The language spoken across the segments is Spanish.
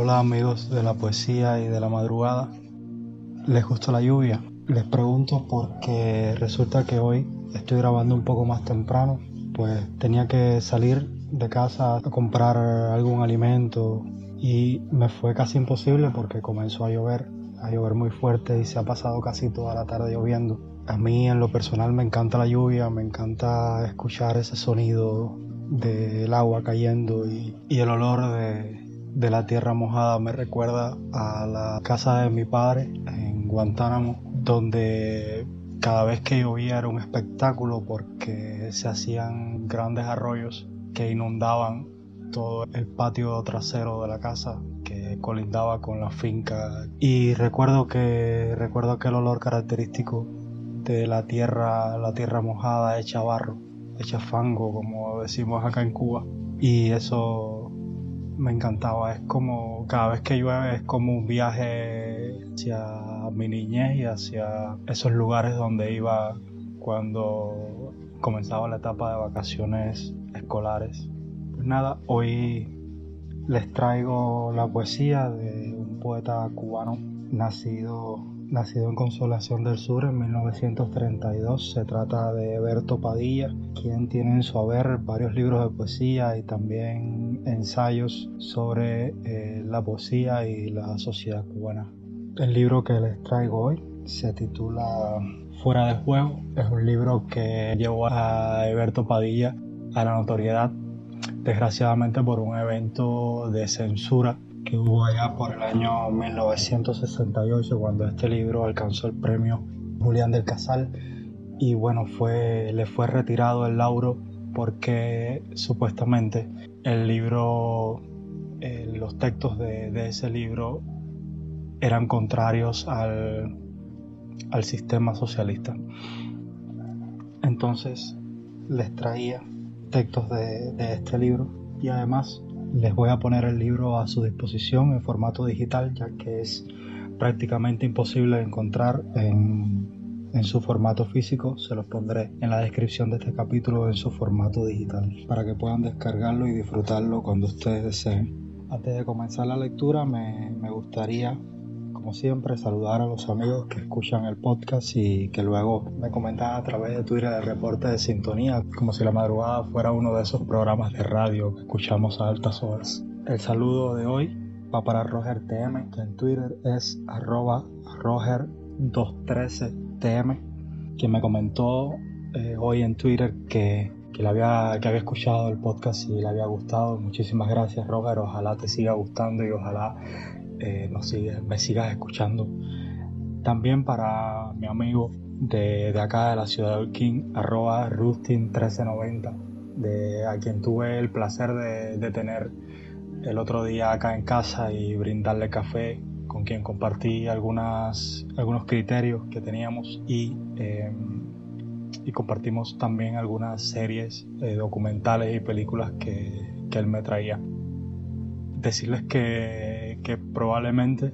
Hola amigos de la poesía y de la madrugada. ¿Les gustó la lluvia? Les pregunto porque resulta que hoy estoy grabando un poco más temprano, pues tenía que salir de casa a comprar algún alimento y me fue casi imposible porque comenzó a llover, a llover muy fuerte y se ha pasado casi toda la tarde lloviendo. A mí en lo personal me encanta la lluvia, me encanta escuchar ese sonido del agua cayendo y, el olor de, de la tierra mojada me recuerda a la casa de mi padre en Guantánamo, donde cada vez que llovía era un espectáculo porque se hacían grandes arroyos que inundaban todo el patio trasero de la casa que colindaba con la finca. Y recuerdo que recuerdo aquel olor característico de la tierra la tierra mojada hecha barro hecha fango como decimos acá en Cuba. Y eso me encantaba es como cada vez que llueve es como un viaje hacia mi niñez y hacia esos lugares donde iba cuando comenzaba la etapa de vacaciones escolares. Pues nada, hoy les traigo la poesía de un poeta cubano nacido, nacido en Consolación del Sur en 1932. Se trata de Berto Padilla, quien tiene en su haber varios libros de poesía y también ensayos sobre eh, la poesía y la sociedad cubana. El libro que les traigo hoy se titula Fuera de Juego. Es un libro que llevó a Eberto Padilla a la notoriedad, desgraciadamente por un evento de censura que hubo allá por el año 1968 cuando este libro alcanzó el premio Julián del Casal y bueno, fue, le fue retirado el lauro porque supuestamente el libro, eh, los textos de, de, ese libro eran contrarios al, al sistema socialista. Entonces les traía textos de, este libro y además les voy a poner el libro a su disposición en formato digital ya que es prácticamente imposible encontrar en, en, su formato físico. Se los pondré en la descripción de este capítulo en su formato digital para que puedan descargarlo y disfrutarlo cuando ustedes deseen. Antes de comenzar la lectura me, me gustaría como siempre, saludar a los amigos que escuchan el podcast y que luego me comentan a través de Twitter el reporte de sintonía, como si la madrugada fuera uno de esos programas de radio que escuchamos a altas horas. El saludo de hoy va para Roger TM, que en Twitter es arroba Roger213TM, que me comentó eh, hoy en Twitter que, que, le había, que había escuchado el podcast y le había gustado. Muchísimas gracias Roger, ojalá te siga gustando y ojalá eh, me sigas escuchando. También para mi amigo de, de acá de la ciudad de King, arroba Rustin1390, de, a quien tuve el placer de, de, tener el otro día acá en casa y brindarle café, con quien compartí algunas, algunos criterios que teníamos y, em, y compartimos también algunas series eh, documentales y películas que, que él me traía. Decirles que que probablemente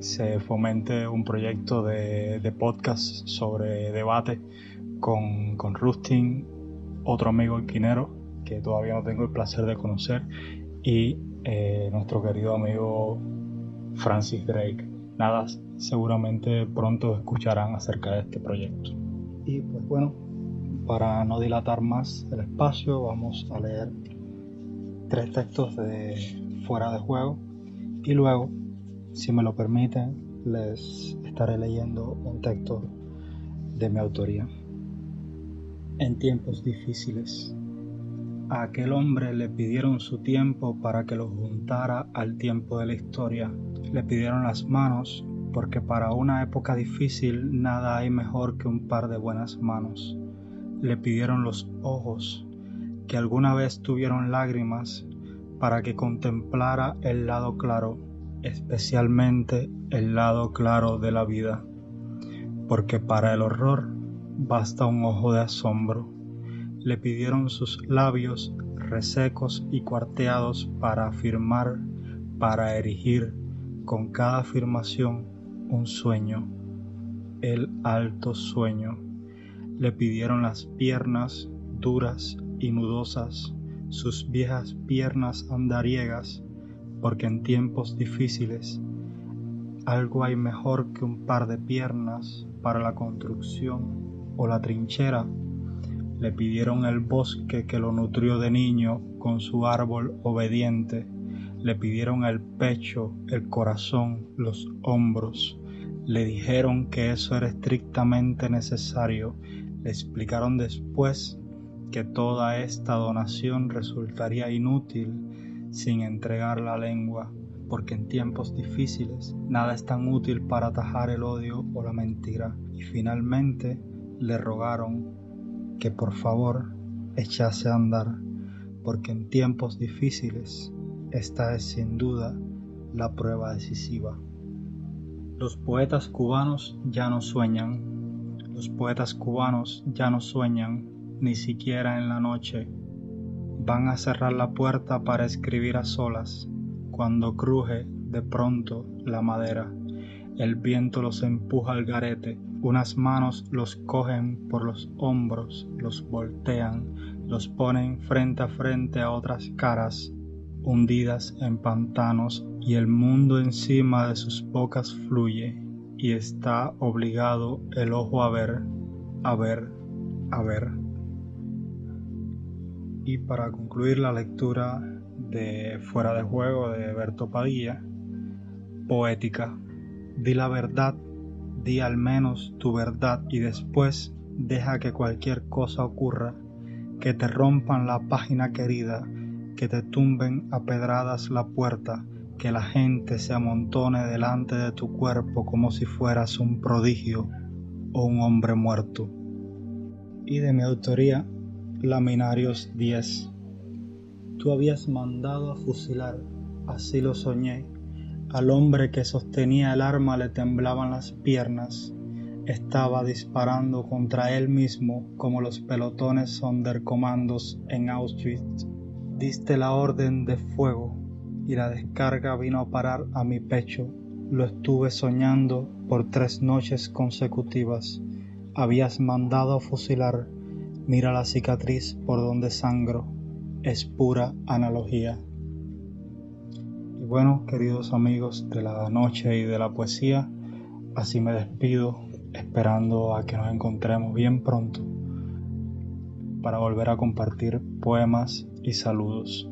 se fomente un proyecto de, podcast sobre debate con, con Rustin, otro amigo inquinero que todavía no tengo el placer de conocer, y eh, nuestro querido amigo Francis Drake. Nada, seguramente pronto escucharán acerca de este proyecto. Y pues bueno, para no dilatar más el espacio, vamos a leer tres textos de fuera de juego y luego, si me lo permiten, les estaré leyendo un texto de mi autoría. En tiempos difíciles, a aquel hombre le pidieron su tiempo para que lo juntara al tiempo de la historia. Le pidieron las manos porque para una época difícil nada hay mejor que un par de buenas manos. Le pidieron los ojos, que alguna vez tuvieron lágrimas para que contemplara el lado claro, especialmente el lado claro de la vida, porque para el horror basta un ojo de asombro. Le pidieron sus labios resecos y cuarteados para afirmar, para erigir con cada afirmación un sueño, el alto sueño. Le pidieron las piernas duras y nudosas sus viejas piernas andariegas porque en tiempos difíciles algo hay mejor que un par de piernas para la construcción o la trinchera. Le pidieron el bosque que lo nutrió de niño con su árbol obediente. Le pidieron el pecho, el corazón, los hombros. Le dijeron que eso era estrictamente necesario. Le explicaron después que toda esta donación resultaría inútil sin entregar la lengua porque en tiempos difíciles nada es tan útil para atajar el odio o la mentira. Y finalmente le rogaron que por favor echase a andar, porque en tiempos difíciles esta es sin duda la prueba decisiva. Los poetas cubanos ya no sueñan, los poetas cubanos ya no sueñan, ni siquiera en la noche. Van a cerrar la puerta para escribir a solas cuando cruje de pronto la madera. El viento los empuja al garete, unas manos los cogen por los hombros, los voltean, los ponen frente a frente a otras caras, hundidas en pantanos, y el mundo encima de sus bocas fluye, y está obligado el ojo a ver, a ver, a ver. Y para concluir la lectura de Fuera de Juego de Berto Padilla, poética. Di la verdad, di al menos tu verdad y después deja que cualquier cosa ocurra, que te rompan la página querida, que te tumben a pedradas la puerta, que la gente se amontone delante de tu cuerpo como si fueras un prodigio o un hombre muerto. Y de mi autoría, Laminarios 10. Tú habías mandado a fusilar, así lo soñé. Al hombre que sostenía el arma le temblaban las piernas. Estaba disparando contra él mismo como los pelotones sondercomandos en Auschwitz. Diste la orden de fuego y la descarga vino a parar a mi pecho. Lo estuve soñando por tres noches consecutivas. Habías mandado a fusilar. Mira la cicatriz por donde sangro es pura analogía. Y bueno, queridos amigos de la noche y de la poesía, así me despido, esperando a que nos encontremos bien pronto para volver a compartir poemas y saludos.